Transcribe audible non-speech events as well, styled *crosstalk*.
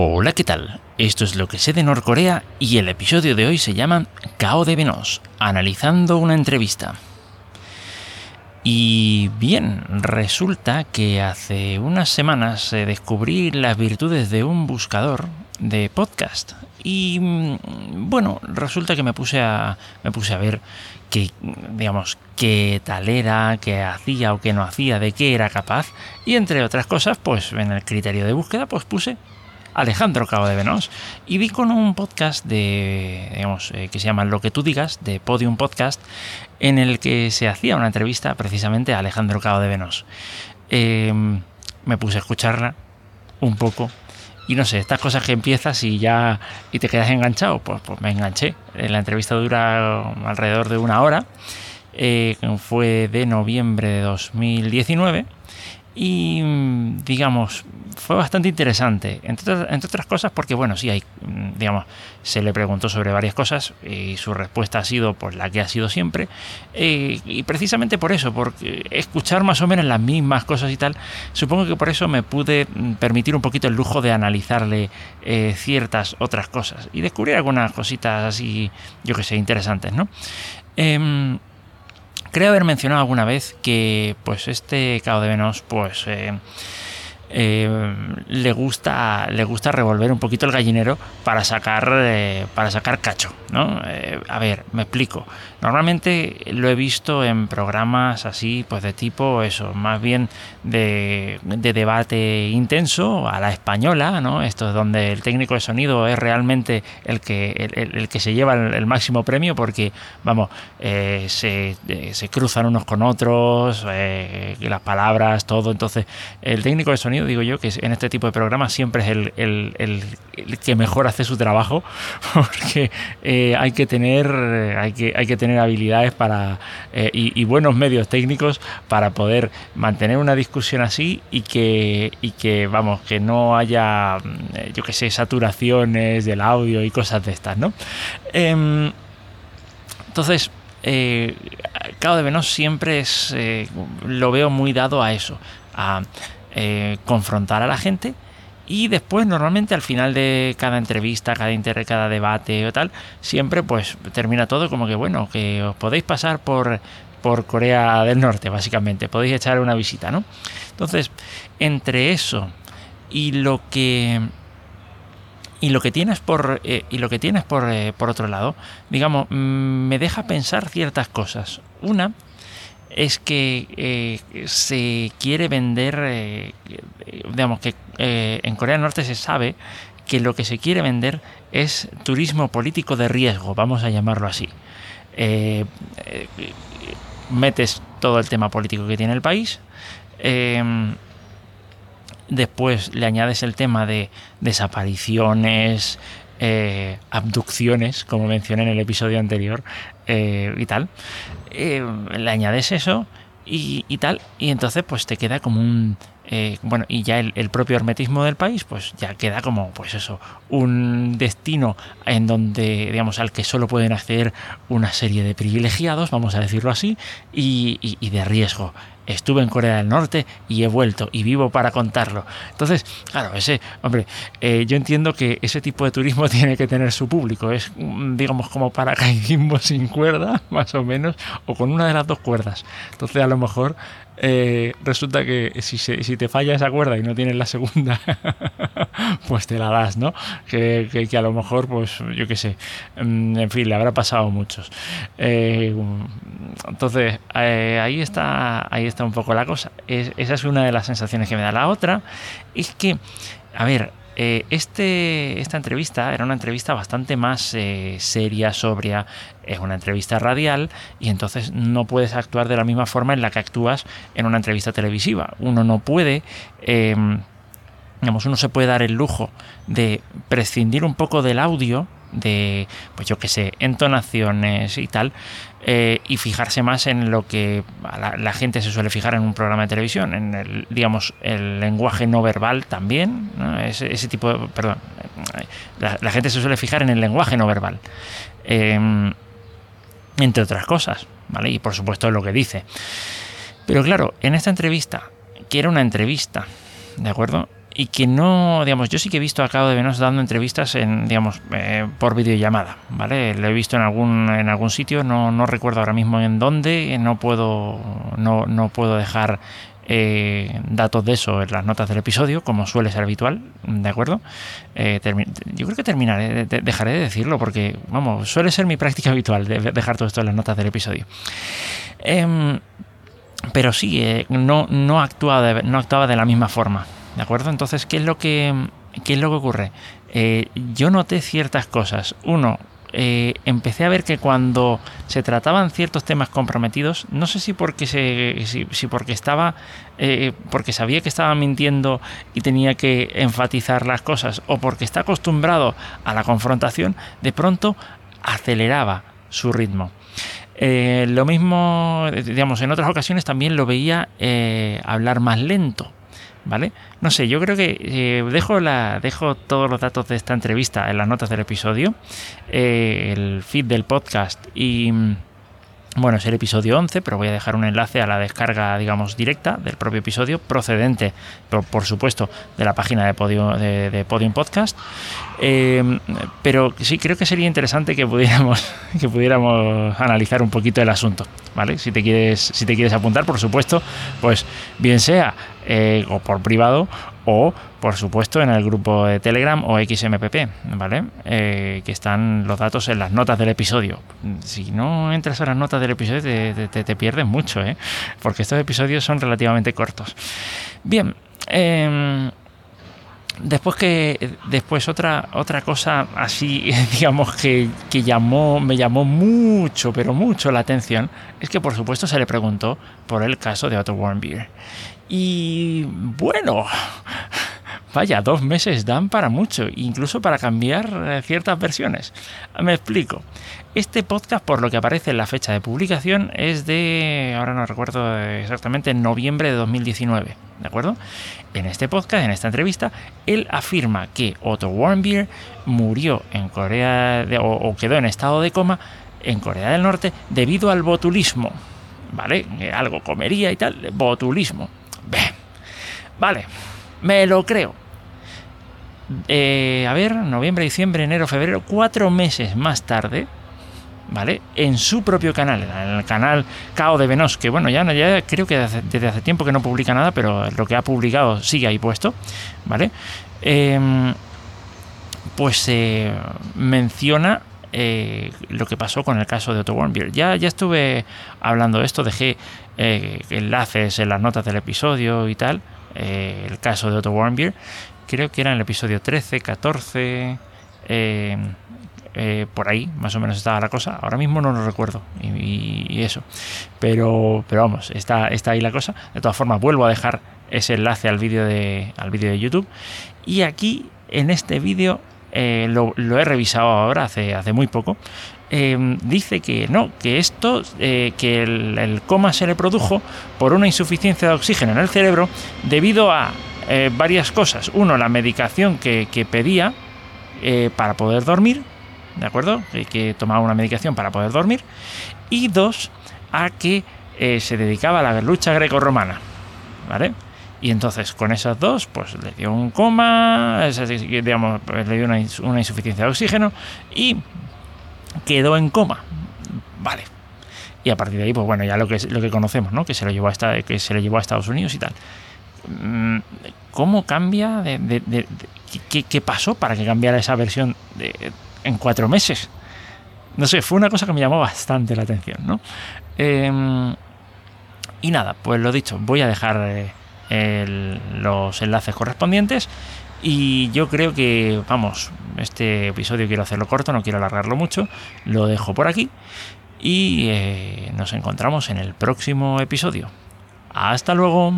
Hola, ¿qué tal? Esto es lo que sé de Norcorea y el episodio de hoy se llama Cao de Venos, analizando una entrevista. Y bien, resulta que hace unas semanas eh, descubrí las virtudes de un buscador de podcast. Y mm, bueno, resulta que me puse a, me puse a ver qué, digamos, qué tal era, qué hacía o qué no hacía, de qué era capaz. Y entre otras cosas, pues en el criterio de búsqueda, pues puse Alejandro Cabo de Venos. Y vi con un podcast de, digamos, eh, que se llama Lo que tú digas, de Podium Podcast, en el que se hacía una entrevista precisamente a Alejandro Cabo de Venos. Em, me puse a escucharla un poco. Y no sé, estas cosas que empiezas y ya y te quedas enganchado, pues, pues me enganché. La entrevista dura alrededor de una hora. Eh, fue de noviembre de 2019 y digamos fue bastante interesante entre, otras cosas porque bueno sí hay digamos se le preguntó sobre varias cosas y su respuesta ha sido pues la que ha sido siempre eh, y precisamente por eso porque escuchar más o menos las mismas cosas y tal supongo que por eso me pude permitir un poquito el lujo de analizarle eh, ciertas otras cosas y descubrir algunas cositas así yo que sé interesantes no em, Creo haber mencionado alguna vez que pues este cao de Venos pues eh, eh, le gusta le gusta revolver un poquito el gallinero para sacar eh, para sacar cacho Eh, a ver me explico. Normalmente lo he visto en programas así pues de tipo eso más bien de, debate intenso a la española no esto es donde el técnico de sonido es realmente el que el, que se lleva el, máximo premio porque vamos se, se, cruzan unos con otros las palabras todo. Entonces el técnico de sonido digo yo, que en este tipo de programas siempre es el, que mejor hace su trabajo, *laughs* porque eh, hay que tener hay que, hay que tener habilidades para eh, y, buenos medios técnicos para poder mantener una discusión así y que, y que vamos, que no haya, mm, yo que sé, saturaciones del audio y cosas de estas, ¿no? Em, entonces, eh, Cao de Venos siempre es, eh, lo veo muy dado a eso, a eh, confrontar a la gente y después normalmente al final de cada entrevista, cada, inter, cada debate o tal, siempre pues termina todo como que bueno, que os podéis pasar por, por Corea del Norte básicamente, podéis echar una visita, ¿no? Entonces, entre eso y lo que y lo que tienes por eh, y lo que tienes por, eh, por otro lado digamos mm, me deja pensar ciertas cosas una es que eh, se quiere vender, eh, digamos que eh, en Corea del Norte se sabe que lo que se quiere vender es turismo político de riesgo, vamos a llamarlo así. metes todo el tema político que tiene el país, después le añades el tema de desapariciones, abducciones, como mencioné en el episodio anterior, y tal. Eh, le añades eso y, tal, y entonces pues te queda como un... Eh, bueno, y ya el, propio hermetismo del país, pues ya queda como, pues eso, un destino en donde, digamos, al que solo pueden acceder una serie de privilegiados, vamos a decirlo así, y de riesgo estuve en Corea del Norte y he vuelto y vivo para contarlo. Entonces, claro, ese, hombre, eh, yo entiendo que ese tipo de turismo *laughs* tiene que tener su público. Es, mm, digamos, como paracaidismo *laughs* sin cuerda, más o menos, o con una de las dos cuerdas. Entonces, a lo mejor eh, resulta que si, si, te falla esa cuerda y no tienes la segunda, *laughs* pues te la das, ¿no? Que, que, a lo mejor, pues yo qué sé, mm, en fin, le habrá pasado a muchos. Eh, entonces, eh, ahí, está, ahí está un poco la cosa. esa es una de las sensaciones que me da. La otra es que, a ver, eh, este, esta entrevista era una entrevista bastante más eh, seria, sobria, es una entrevista radial y entonces no puedes actuar de la misma forma en la que actúas en una entrevista televisiva. Uno no puede... Em, digamos, uno se puede dar el lujo de prescindir un poco del audio de, pues yo qué sé, entonaciones y tal, eh, y fijarse más en lo que la, gente se suele fijar en un programa de televisión, en el, digamos, el lenguaje no verbal también, ese, tipo de, perdón, la, gente se suele fijar en el lenguaje no verbal, em, entre otras cosas, ¿vale? Y por supuesto lo que dice. Pero claro, en esta entrevista, que era una entrevista, ¿de acuerdo? Y que no, digamos, yo sí que he visto a Cabo de Venos dando entrevistas en, digamos, eh, por videollamada, ¿vale? Lo he visto en algún, en algún sitio, no, no recuerdo ahora mismo en dónde, no puedo, no, no puedo dejar eh, datos de eso en las notas del episodio, como suele ser habitual, ¿de acuerdo? Eh, yo creo que terminaré, dejaré de decirlo porque, vamos, suele ser mi práctica habitual de dejar todo esto en las notas del episodio. Em, pero sí, no, no, actuaba no actuaba de la misma forma. ¿De acuerdo? Entonces, ¿qué es lo que, qué es lo que ocurre? Eh, yo noté ciertas cosas. Uno, eh, empecé a ver que cuando se trataban ciertos temas comprometidos, no sé si porque se, si, porque estaba, eh, porque sabía que estaba mintiendo y tenía que enfatizar las cosas, o porque está acostumbrado a la confrontación, de pronto aceleraba su ritmo. lo mismo, digamos, en otras ocasiones también lo veía hablar más lento. ¿Vale? No sé, yo creo que eh, dejo, todos los datos de esta entrevista en las notas del episodio, eh, el feed del podcast y... Bueno, es el episodio 11, pero voy a dejar un enlace a la descarga, digamos, directa del propio episodio, procedente, por, supuesto, de la página de Podium, de, Podium Podcast. Eh, pero sí, creo que sería interesante que pudiéramos, *laughs* que pudiéramos analizar un poquito el asunto, ¿vale? Si te quieres apuntar, por supuesto, pues bien sea o por privado o por supuesto en el grupo de Telegram o XMPP, ¿vale? Eh, que están los datos en las notas del episodio. Si no entras a las notas del episodio te, pierdes mucho, ¿eh? Porque estos episodios son relativamente cortos. Bien, em, después que después otra otra cosa así *laughs* digamos que, que, llamó me llamó mucho pero mucho la atención es que por supuesto se le preguntó por el caso de Otto Warmbier y bueno, vaya, dos meses dan para mucho, incluso para cambiar eh, ciertas versiones. Me explico. Este podcast, por lo que aparece en la fecha de publicación, es de, ahora no recuerdo exactamente, noviembre de 2019. ¿De acuerdo? En este podcast, en esta entrevista, él afirma que Otto Warmbier murió en Corea o, quedó en estado de coma en Corea del Norte debido al botulismo. ¿Vale? Algo comería y tal, botulismo. Vale, me lo creo. Eh, a ver, noviembre, diciembre, enero, febrero, cuatro meses más tarde, ¿vale? En su propio canal, en el canal Cao de Venos, que bueno, ya, ya creo que desde hace, tiempo que no publica nada, pero lo que ha publicado sigue ahí puesto, ¿vale? Em, pues se menciona eh, lo que pasó con el caso de Otto Warmbier. Ya, ya estuve hablando de esto, dejé eh, enlaces en las notas del episodio y tal. Eh, el caso de Otto Warmbier, creo que era en el episodio 13, 14, por ahí más o menos estaba la cosa. Ahora mismo no lo recuerdo y, eso. Pero, pero vamos, está, está ahí la cosa. De todas formas, vuelvo a dejar ese enlace al vídeo de, al vídeo de YouTube. Y aquí, en este vídeo, eh, lo, he revisado ahora, hace, hace muy poco, em, dice que no, que esto, eh, que el, coma se le produjo por una insuficiencia de oxígeno en el cerebro debido a eh, varias cosas. Uno, la medicación que, pedía para poder dormir, ¿de acuerdo? Que, tomaba una medicación para poder dormir. Y dos, a que se dedicaba a la lucha grecorromana, ¿vale? Y entonces con esas dos, pues le dio un coma, digamos, le dio una, insuficiencia de oxígeno y quedó en coma. Vale. Y a partir de ahí, pues bueno, ya lo que, lo que conocemos, ¿no? Que se lo llevó a, que se le llevó a Estados Unidos y tal. Mm, ¿Cómo cambia? De, ¿qué, pasó para que cambiara esa versión en cuatro meses? No sé, fue una cosa que me llamó bastante la atención, ¿no? Em, y nada, pues lo dicho, voy a dejar los enlaces correspondientes. Y yo creo que, vamos, este episodio quiero hacerlo corto, no quiero alargarlo mucho, lo dejo por aquí y eh, nos encontramos en el próximo episodio. Hasta luego.